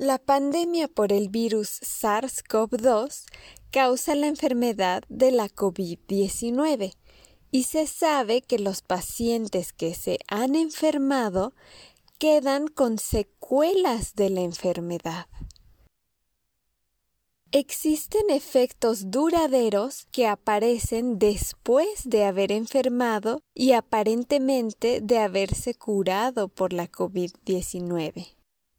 La pandemia por el virus SARS-CoV-2 causa la enfermedad de la COVID-19 y se sabe que los pacientes que se han enfermado quedan con secuelas de la enfermedad. Existen efectos duraderos que aparecen después de haber enfermado y aparentemente de haberse curado por la COVID-19.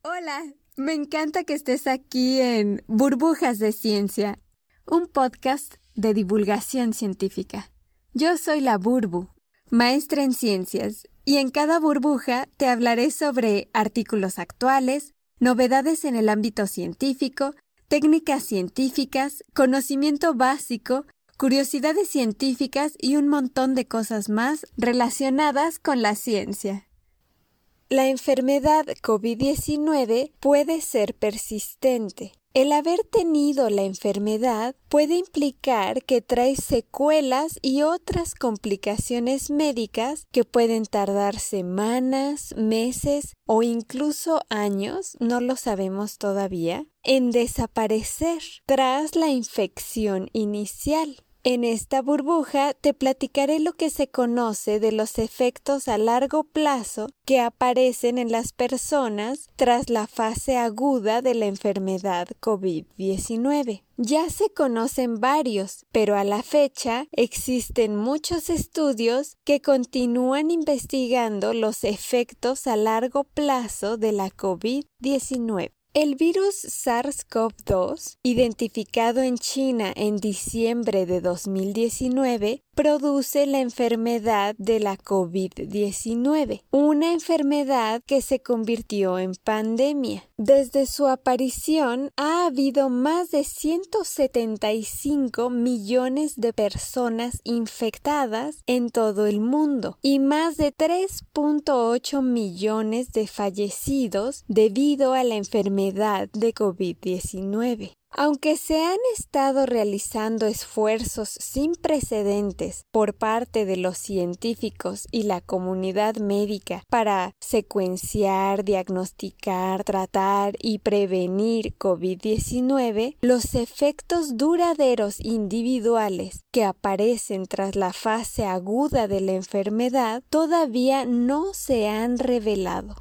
Hola, me encanta que estés aquí en Burbujas de Ciencia, un podcast de divulgación científica. Yo soy la Burbu, maestra en ciencias, y en cada burbuja te hablaré sobre artículos actuales, novedades en el ámbito científico, técnicas científicas, conocimiento básico, curiosidades científicas y un montón de cosas más relacionadas con la ciencia. La enfermedad COVID-19 puede ser persistente. El haber tenido la enfermedad puede implicar que trae secuelas y otras complicaciones médicas que pueden tardar semanas, meses o incluso años, no lo sabemos todavía, en desaparecer tras la infección inicial. En esta burbuja te platicaré lo que se conoce de los efectos a largo plazo que aparecen en las personas tras la fase aguda de la enfermedad COVID-19. Ya se conocen varios, pero a la fecha existen muchos estudios que continúan investigando los efectos a largo plazo de la COVID-19. El virus SARS-CoV-2, identificado en China en diciembre de 2019, produce la enfermedad de la COVID-19, una enfermedad que se convirtió en pandemia. Desde su aparición ha habido más de 175 millones de personas infectadas en todo el mundo y más de 3.8 millones de fallecidos debido a la enfermedad de COVID-19. Aunque se han estado realizando esfuerzos sin precedentes por parte de los científicos y la comunidad médica para secuenciar, diagnosticar, tratar y prevenir COVID-19, los efectos duraderos individuales que aparecen tras la fase aguda de la enfermedad todavía no se han revelado.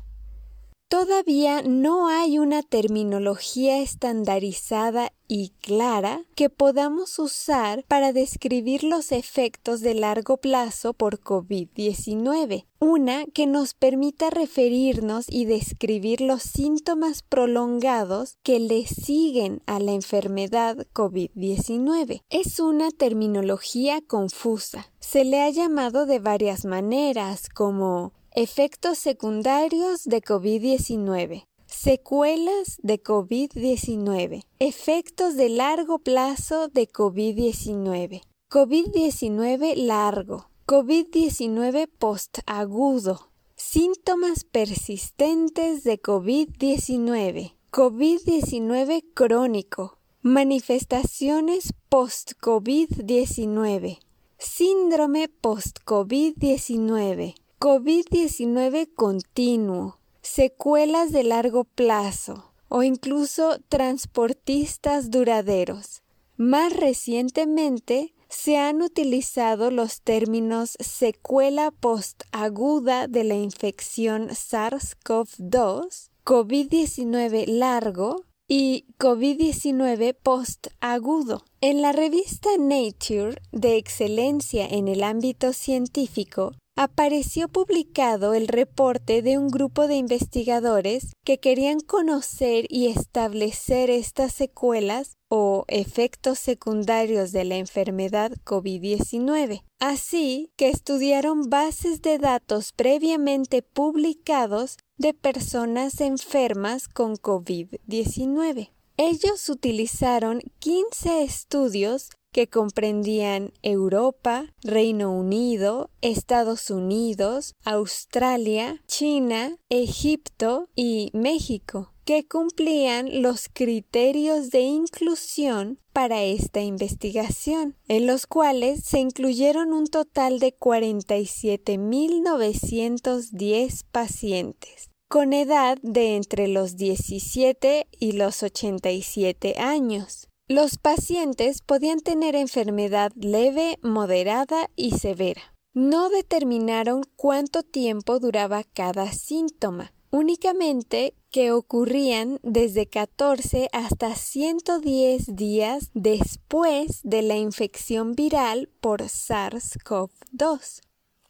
Todavía no hay una terminología estandarizada y clara que podamos usar para describir los efectos de largo plazo por COVID-19, una que nos permita referirnos y describir los síntomas prolongados que le siguen a la enfermedad COVID-19. Es una terminología confusa. Se le ha llamado de varias maneras como Efectos secundarios de COVID-19. Secuelas de COVID-19. Efectos de largo plazo de COVID-19. COVID-19 largo. COVID-19 postagudo. Síntomas persistentes de COVID-19. COVID-19 crónico. Manifestaciones post-COVID-19. Síndrome post-COVID-19. COVID-19 continuo, secuelas de largo plazo o incluso transportistas duraderos. Más recientemente, se han utilizado los términos secuela postaguda de la infección SARS-CoV-2, COVID-19 largo y COVID-19 postagudo. En la revista Nature, de excelencia en el ámbito científico, apareció publicado el reporte de un grupo de investigadores que querían conocer y establecer estas secuelas o efectos secundarios de la enfermedad COVID-19. Así que estudiaron bases de datos previamente publicados de personas enfermas con COVID-19. Ellos utilizaron 15 estudios que comprendían Europa, Reino Unido, Estados Unidos, Australia, China, Egipto y México, que cumplían los criterios de inclusión para esta investigación, en los cuales se incluyeron un total de 47.910 pacientes. Con edad de entre los 17 y los 87 años. Los pacientes podían tener enfermedad leve, moderada y severa. No determinaron cuánto tiempo duraba cada síntoma, únicamente que ocurrían desde 14 hasta 110 días después de la infección viral por SARS-CoV-2.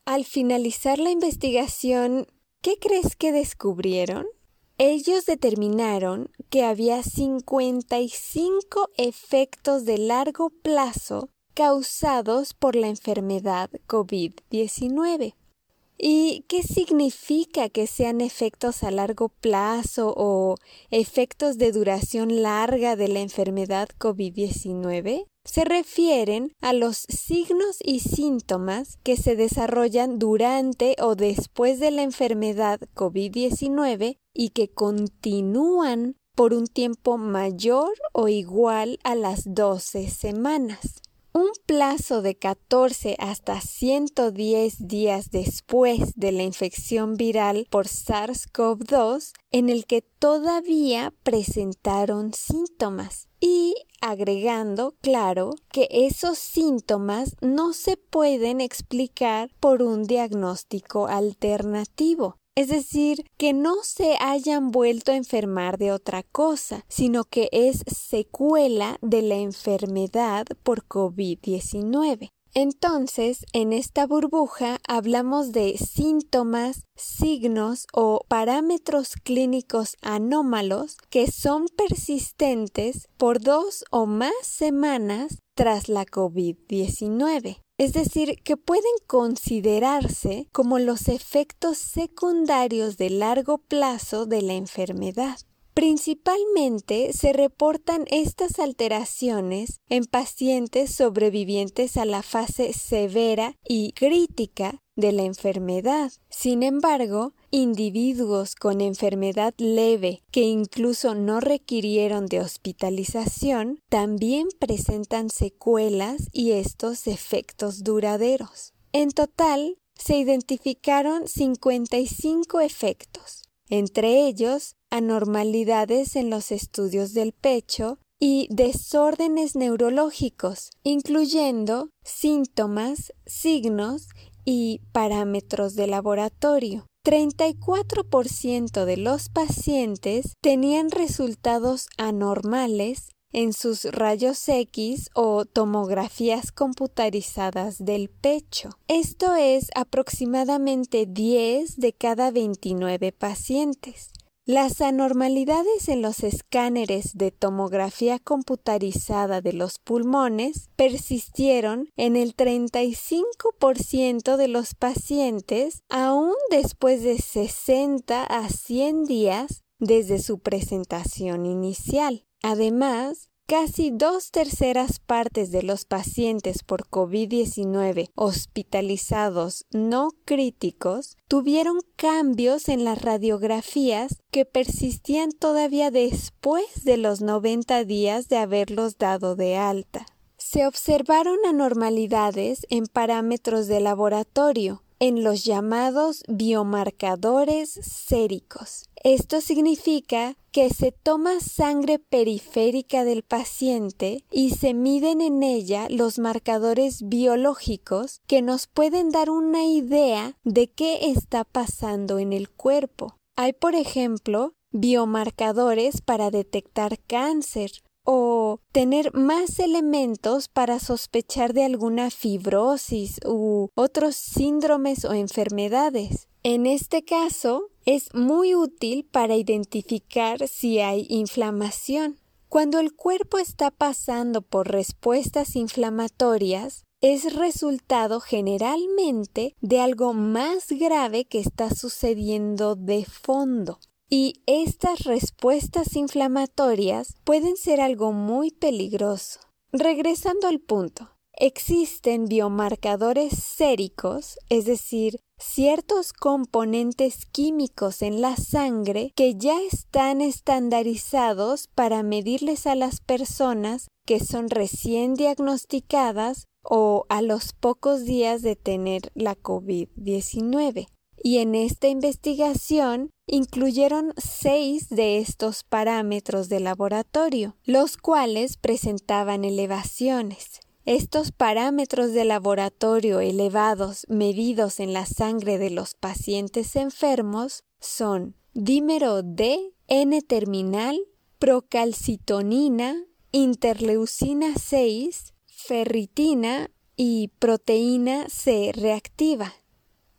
Al finalizar la investigación, ¿qué crees que descubrieron? Ellos determinaron que había 55 efectos de largo plazo causados por la enfermedad COVID-19. ¿Y qué significa que sean efectos a largo plazo o efectos de duración larga de la enfermedad COVID-19? Se refieren a los signos y síntomas que se desarrollan durante o después de la enfermedad COVID-19 y que continúan por un tiempo mayor o igual a las 12 semanas. Un plazo de 14 hasta 110 días después de la infección viral por SARS-CoV-2 en el que todavía presentaron síntomas y agregando, claro, que esos síntomas no se pueden explicar por un diagnóstico alternativo es decir, que no se hayan vuelto a enfermar de otra cosa, sino que es secuela de la enfermedad por COVID-19. Entonces, en esta burbuja hablamos de síntomas, signos o parámetros clínicos anómalos que son persistentes por dos o más semanas tras la COVID-19 es decir, que pueden considerarse como los efectos secundarios de largo plazo de la enfermedad. Principalmente se reportan estas alteraciones en pacientes sobrevivientes a la fase severa y crítica de la enfermedad. Sin embargo, individuos con enfermedad leve que incluso no requirieron de hospitalización también presentan secuelas y estos efectos duraderos. En total, se identificaron 55 efectos, entre ellos anormalidades en los estudios del pecho y desórdenes neurológicos, incluyendo síntomas, signos y parámetros de laboratorio. 34% de los pacientes tenían resultados anormales en sus rayos X o tomografías computarizadas del pecho. Esto es aproximadamente 10 de cada 29 pacientes. Las anormalidades en los escáneres de tomografía computarizada de los pulmones persistieron en el 35% de los pacientes aún después de 60 a 100 días desde su presentación inicial. Además, Casi dos terceras partes de los pacientes por COVID-19 hospitalizados no críticos tuvieron cambios en las radiografías que persistían todavía después de los 90 días de haberlos dado de alta. Se observaron anormalidades en parámetros de laboratorio, en los llamados biomarcadores séricos. Esto significa que se toma sangre periférica del paciente y se miden en ella los marcadores biológicos que nos pueden dar una idea de qué está pasando en el cuerpo. Hay, por ejemplo, biomarcadores para detectar cáncer o tener más elementos para sospechar de alguna fibrosis u otros síndromes o enfermedades. En este caso, es muy útil para identificar si hay inflamación. Cuando el cuerpo está pasando por respuestas inflamatorias, es resultado generalmente de algo más grave que está sucediendo de fondo. Y estas respuestas inflamatorias pueden ser algo muy peligroso. Regresando al punto, existen biomarcadores séricos, es decir, ciertos componentes químicos en la sangre que ya están estandarizados para medirles a las personas que son recién diagnosticadas o a los pocos días de tener la COVID-19. Y en esta investigación incluyeron seis de estos parámetros de laboratorio, los cuales presentaban elevaciones. Estos parámetros de laboratorio elevados medidos en la sangre de los pacientes enfermos son dímero D, N-terminal, procalcitonina, interleucina 6, ferritina y proteína C reactiva.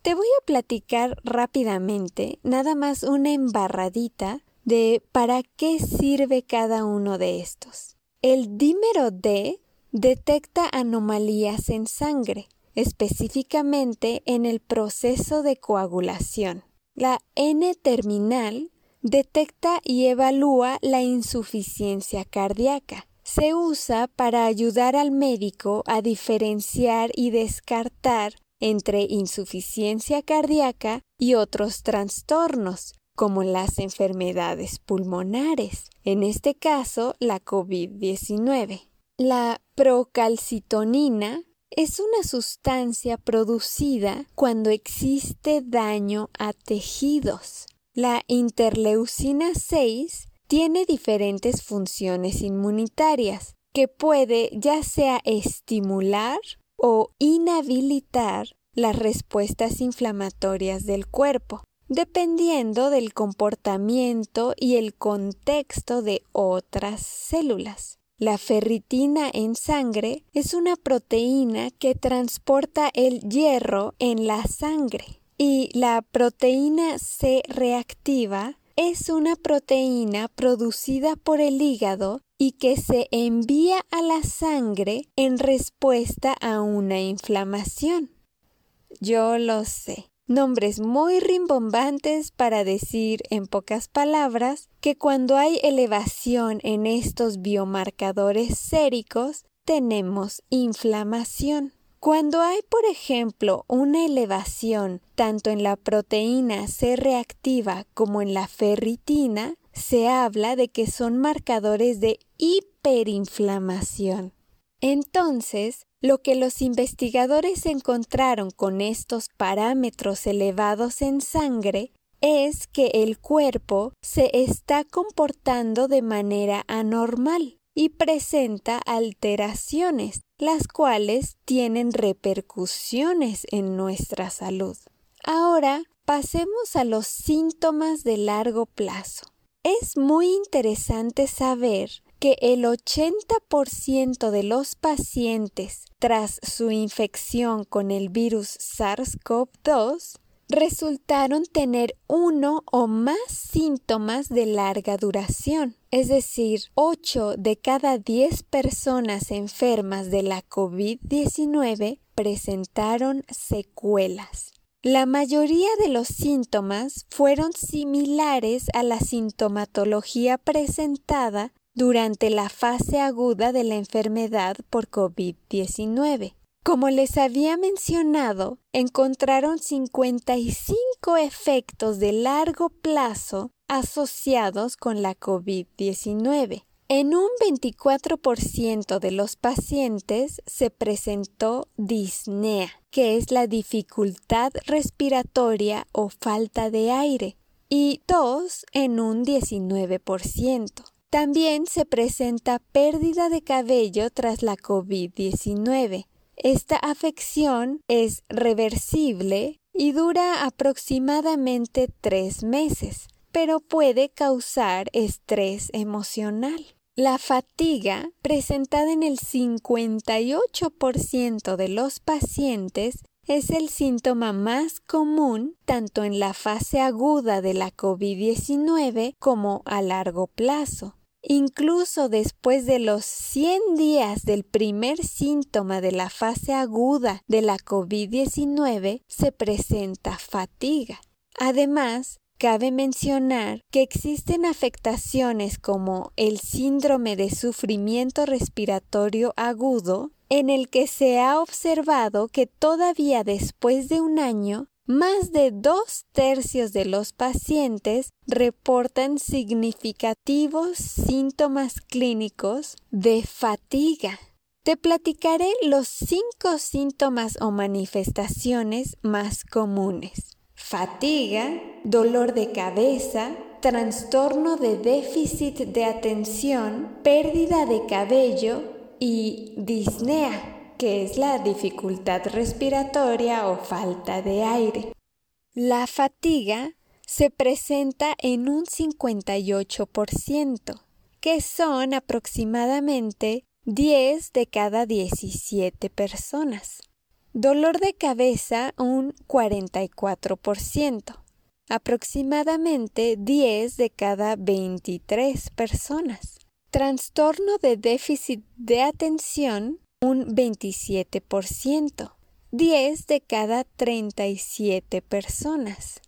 Te voy a platicar rápidamente, nada más una embarradita de para qué sirve cada uno de estos. El dímero D detecta anomalías en sangre, específicamente en el proceso de coagulación. La N-terminal detecta y evalúa la insuficiencia cardíaca. Se usa para ayudar al médico a diferenciar y descartar entre insuficiencia cardíaca y otros trastornos, como las enfermedades pulmonares, en este caso la COVID-19. La procalcitonina es una sustancia producida cuando existe daño a tejidos. La interleucina 6 tiene diferentes funciones inmunitarias que puede ya sea estimular o inhabilitar las respuestas inflamatorias del cuerpo, dependiendo del comportamiento y el contexto de otras células. La ferritina en sangre es una proteína que transporta el hierro en la sangre y la proteína C reactiva es una proteína producida por el hígado y que se envía a la sangre en respuesta a una inflamación. Yo lo sé. Nombres muy rimbombantes para decir en pocas palabras que cuando hay elevación en estos biomarcadores séricos tenemos inflamación. Cuando hay, por ejemplo, una elevación tanto en la proteína C reactiva como en la ferritina, se habla de que son marcadores de hiperinflamación. Entonces, lo que los investigadores encontraron con estos parámetros elevados en sangre es que el cuerpo se está comportando de manera anormal y presenta alteraciones, las cuales tienen repercusiones en nuestra salud. Ahora pasemos a los síntomas de largo plazo. Es muy interesante saber que el 80% de los pacientes tras su infección con el virus SARS-CoV-2 resultaron tener uno o más síntomas de larga duración. Es decir, 8 de cada 10 personas enfermas de la COVID-19 presentaron secuelas. La mayoría de los síntomas fueron similares a la sintomatología presentada durante la fase aguda de la enfermedad por COVID-19. Como les había mencionado, encontraron 55 efectos de largo plazo asociados con la COVID-19. En un 24% de los pacientes se presentó disnea, que es la dificultad respiratoria o falta de aire, y tos en un 19%. También se presenta pérdida de cabello tras la COVID-19, esta afección es reversible y dura aproximadamente tres meses, pero puede causar estrés emocional. La fatiga, presentada en el 58% de los pacientes, es el síntoma más común tanto en la fase aguda de la COVID-19 como a largo plazo. Incluso después de los 100 días del primer síntoma de la fase aguda de la COVID-19 se presenta fatiga. Además, Cabe mencionar que existen afectaciones como el síndrome de sufrimiento respiratorio agudo, en el que se ha observado que todavía después de un año más de dos tercios de los pacientes reportan significativos síntomas clínicos de fatiga. Te platicaré los cinco síntomas o manifestaciones más comunes. fatiga, dolor de cabeza, trastorno de déficit de atención, pérdida de cabello y disnea, que es la dificultad respiratoria o falta de aire. La fatiga se presenta en un 58%, que son aproximadamente 10 de cada 17 personas. Dolor de cabeza un 44%, aproximadamente 10 de cada 23 personas. Trastorno de déficit de atención un 27%, 10 de cada 37 personas.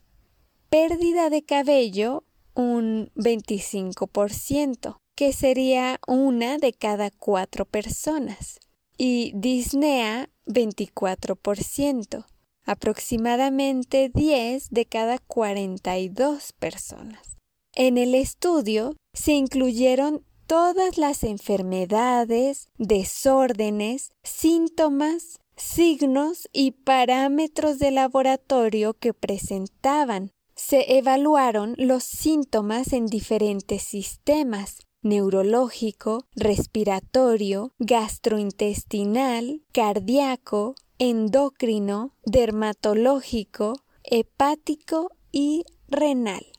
Pérdida de cabello un 25%, que sería una de cada cuatro personas. Y disnea 24%, aproximadamente 10 de cada 42 personas. En el estudio se incluyeron todas las enfermedades, desórdenes, síntomas, signos y parámetros de laboratorio que presentaban. Se evaluaron los síntomas en diferentes sistemas, neurológico, respiratorio, gastrointestinal, cardíaco, endocrino, dermatológico, hepático y renal.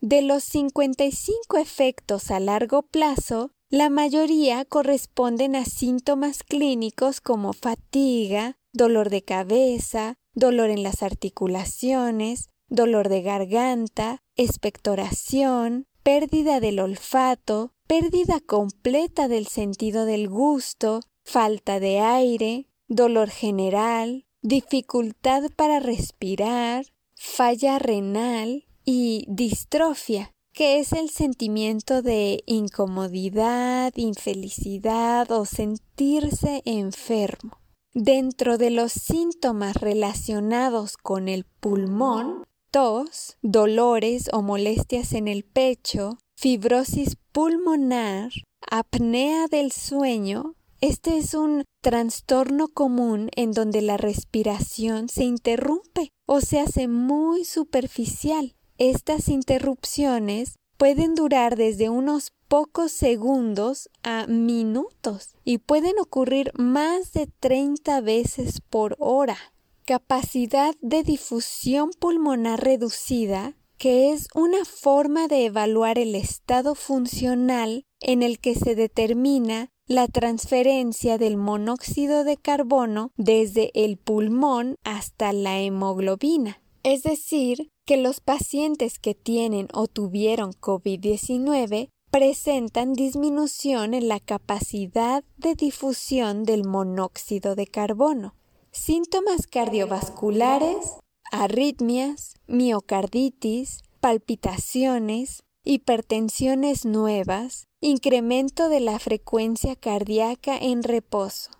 De los 55 efectos a largo plazo, la mayoría corresponden a síntomas clínicos como fatiga, dolor de cabeza, dolor en las articulaciones, dolor de garganta, expectoración, pérdida del olfato, pérdida completa del sentido del gusto, falta de aire, dolor general, dificultad para respirar, falla renal y distrofia, que es el sentimiento de incomodidad, infelicidad o sentirse enfermo. Dentro de los síntomas relacionados con el pulmón, tos, dolores o molestias en el pecho, fibrosis pulmonar, apnea del sueño. Este es un trastorno común en donde la respiración se interrumpe o se hace muy superficial. Estas interrupciones pueden durar desde unos pocos segundos a minutos y pueden ocurrir más de 30 veces por hora. Capacidad de difusión pulmonar reducida que es una forma de evaluar el estado funcional en el que se determina la transferencia del monóxido de carbono desde el pulmón hasta la hemoglobina. Es decir, que los pacientes que tienen o tuvieron COVID-19 presentan disminución en la capacidad de difusión del monóxido de carbono. Síntomas cardiovasculares arritmias, miocarditis, palpitaciones, hipertensiones nuevas, incremento de la frecuencia cardíaca en reposo.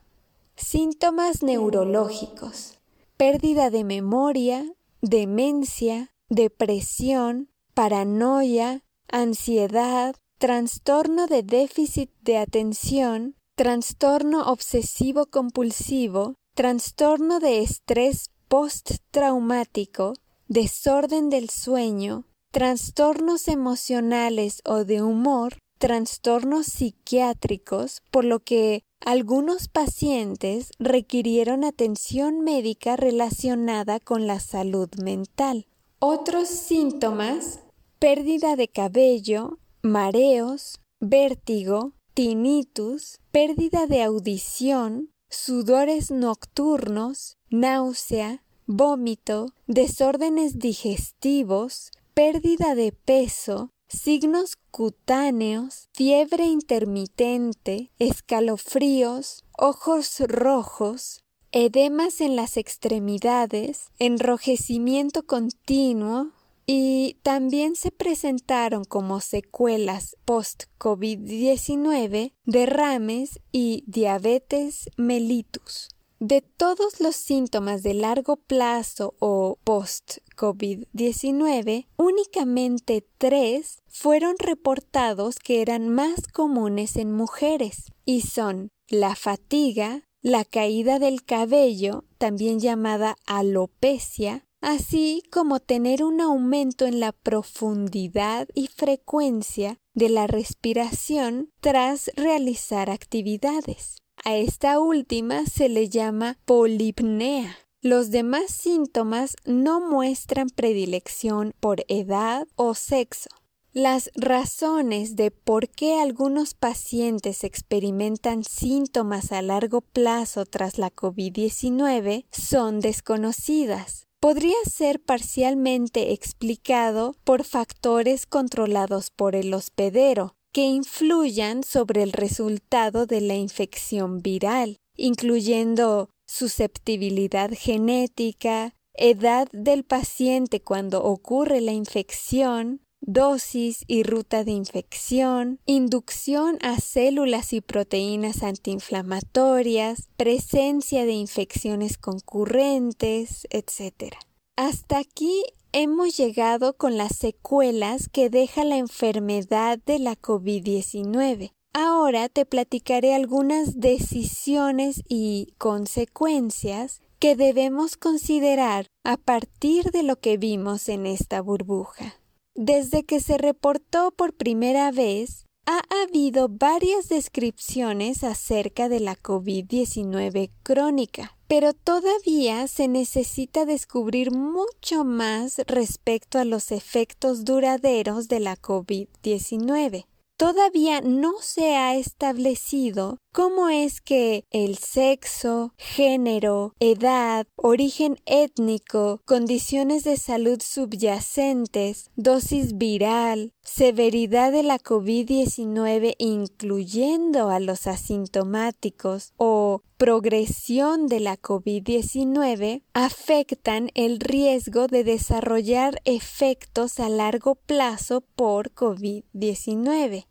Síntomas neurológicos, pérdida de memoria, demencia, depresión, paranoia, ansiedad, trastorno de déficit de atención, trastorno obsesivo compulsivo, trastorno de estrés postraumático, desorden del sueño, trastornos emocionales o de humor, trastornos psiquiátricos, por lo que algunos pacientes requirieron atención médica relacionada con la salud mental. Otros síntomas, pérdida de cabello, mareos, vértigo, tinnitus, pérdida de audición, sudores nocturnos, náusea, vómito, desórdenes digestivos, pérdida de peso, signos cutáneos, fiebre intermitente, escalofríos, ojos rojos, edemas en las extremidades, enrojecimiento continuo, y también se presentaron como secuelas post-COVID-19 derrames y diabetes mellitus. De todos los síntomas de largo plazo o post-COVID-19, únicamente tres fueron reportados que eran más comunes en mujeres y son la fatiga, la caída del cabello, también llamada alopecia, así como tener un aumento en la profundidad y frecuencia de la respiración tras realizar actividades. A esta última se le llama polipnea. Los demás síntomas no muestran predilección por edad o sexo. Las razones de por qué algunos pacientes experimentan síntomas a largo plazo tras la COVID-19 son desconocidas. Podría ser parcialmente explicado por factores controlados por el hospedero, que influyan sobre el resultado de la infección viral, incluyendo susceptibilidad genética, edad del paciente cuando ocurre la infección, dosis y ruta de infección, inducción a células y proteínas antiinflamatorias, presencia de infecciones concurrentes, etc. Hasta aquí hemos llegado con las secuelas que deja la enfermedad de la COVID-19. Ahora te platicaré algunas decisiones y consecuencias que debemos considerar a partir de lo que vimos en esta burbuja. Desde que se reportó por primera vez, ha habido varias descripciones acerca de la COVID-19 crónica, pero todavía se necesita descubrir mucho más respecto a los efectos duraderos de la COVID-19 todavía no se ha establecido cómo es que el sexo, género, edad, origen étnico, condiciones de salud subyacentes, dosis viral, severidad de la COVID-19 incluyendo a los asintomáticos o progresión de la COVID-19 afectan el riesgo de desarrollar efectos a largo plazo por COVID-19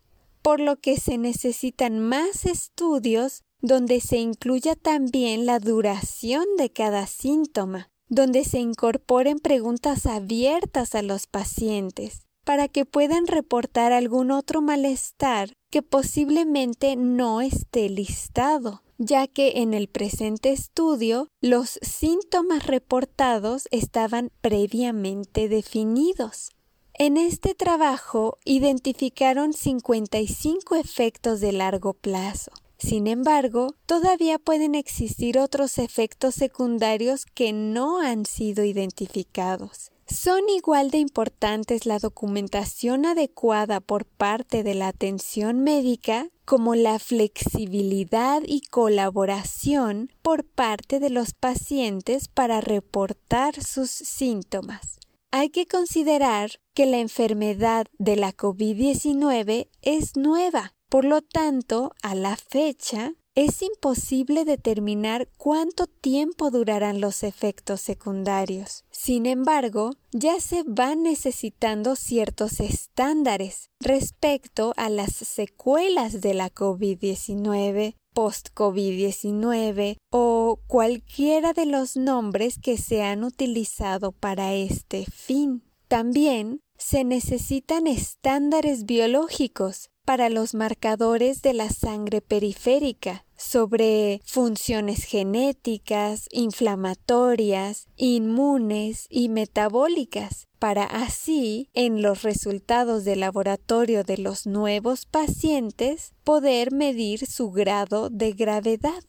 por lo que se necesitan más estudios donde se incluya también la duración de cada síntoma, donde se incorporen preguntas abiertas a los pacientes para que puedan reportar algún otro malestar que posiblemente no esté listado, ya que en el presente estudio los síntomas reportados estaban previamente definidos. En este trabajo identificaron 55 efectos de largo plazo. Sin embargo, todavía pueden existir otros efectos secundarios que no han sido identificados. Son igual de importantes la documentación adecuada por parte de la atención médica como la flexibilidad y colaboración por parte de los pacientes para reportar sus síntomas. Hay que considerar que la enfermedad de la COVID-19 es nueva, por lo tanto, a la fecha, es imposible determinar cuánto tiempo durarán los efectos secundarios. Sin embargo, ya se van necesitando ciertos estándares respecto a las secuelas de la COVID-19, post-COVID-19 o cualquiera de los nombres que se han utilizado para este fin. También se necesitan estándares biológicos para los marcadores de la sangre periférica sobre funciones genéticas, inflamatorias, inmunes y metabólicas, para así, en los resultados de laboratorio de los nuevos pacientes, poder medir su grado de gravedad.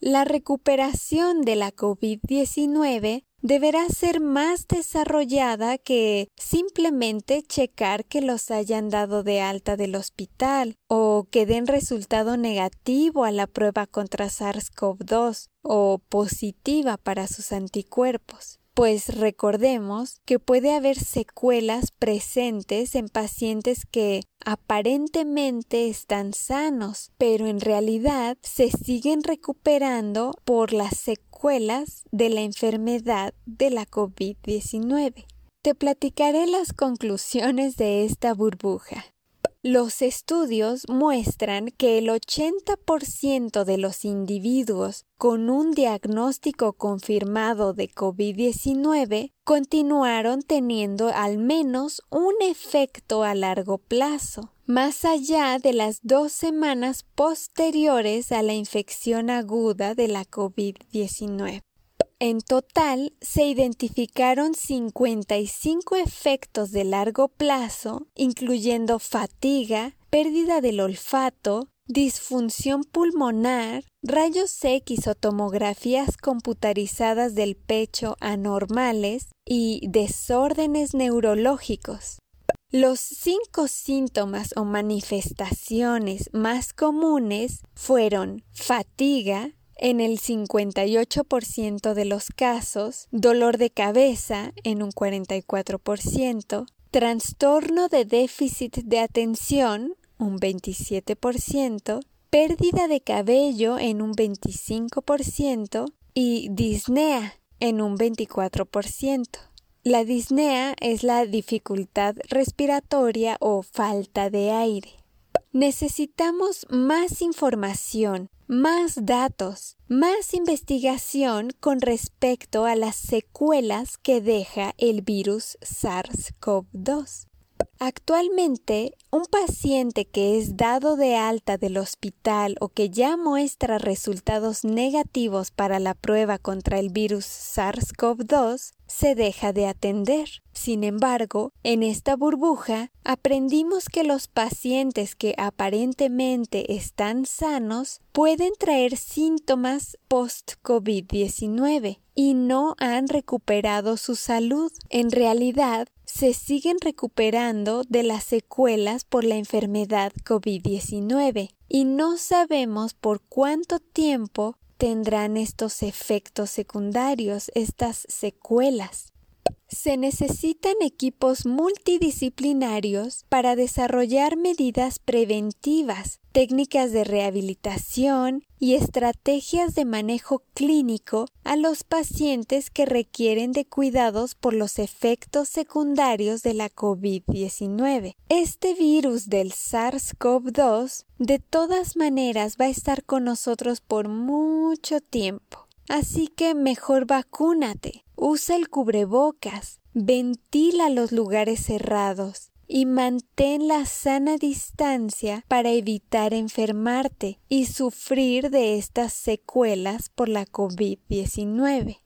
La recuperación de la COVID-19 deberá ser más desarrollada que simplemente checar que los hayan dado de alta del hospital o que den resultado negativo a la prueba contra SARS-CoV-2 o positiva para sus anticuerpos pues recordemos que puede haber secuelas presentes en pacientes que aparentemente están sanos, pero en realidad se siguen recuperando por las secuelas de la enfermedad de la COVID-19. Te platicaré las conclusiones de esta burbuja. Los estudios muestran que el 80% de los individuos con un diagnóstico confirmado de COVID-19 continuaron teniendo al menos un efecto a largo plazo, más allá de las dos semanas posteriores a la infección aguda de la COVID-19. En total se identificaron 55 efectos de largo plazo, incluyendo fatiga, pérdida del olfato, disfunción pulmonar, rayos X o tomografías computarizadas del pecho anormales y desórdenes neurológicos. Los cinco síntomas o manifestaciones más comunes fueron fatiga, en el 58% de los casos, dolor de cabeza en un 44%, trastorno de déficit de atención un 27%, pérdida de cabello en un 25% y disnea en un 24%. La disnea es la dificultad respiratoria o falta de aire. Necesitamos más información, más datos, más investigación con respecto a las secuelas que deja el virus SARS-CoV-2. Actualmente, un paciente que es dado de alta del hospital o que ya muestra resultados negativos para la prueba contra el virus SARS-CoV-2 se deja de atender. Sin embargo, en esta burbuja aprendimos que los pacientes que aparentemente están sanos pueden traer síntomas post-COVID-19 y no han recuperado su salud. En realidad, se siguen recuperando de las secuelas por la enfermedad COVID-19 y no sabemos por cuánto tiempo tendrán estos efectos secundarios, estas secuelas. Se necesitan equipos multidisciplinarios para desarrollar medidas preventivas, técnicas de rehabilitación y estrategias de manejo clínico a los pacientes que requieren de cuidados por los efectos secundarios de la COVID-19. Este virus del SARS-CoV-2 de todas maneras va a estar con nosotros por mucho tiempo. Así que mejor vacúnate, usa el cubrebocas, ventila los lugares cerrados y mantén la sana distancia para evitar enfermarte y sufrir de estas secuelas por la COVID-19.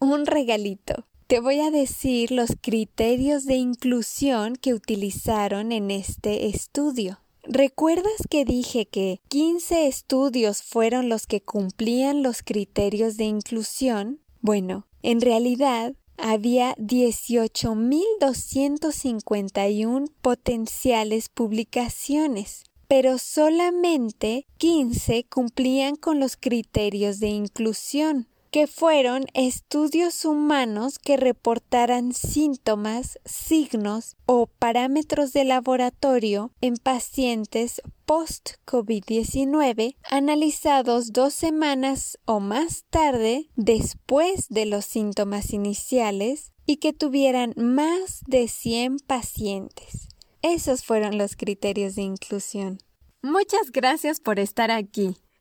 Un regalito. Te voy a decir los criterios de inclusión que utilizaron en este estudio. ¿Recuerdas que dije que 15 estudios fueron los que cumplían los criterios de inclusión? Bueno, en realidad había 18.251 potenciales publicaciones, pero solamente 15 cumplían con los criterios de inclusión que fueron estudios humanos que reportaran síntomas, signos o parámetros de laboratorio en pacientes post-COVID-19 analizados dos semanas o más tarde después de los síntomas iniciales y que tuvieran más de 100 pacientes. Esos fueron los criterios de inclusión. Muchas gracias por estar aquí.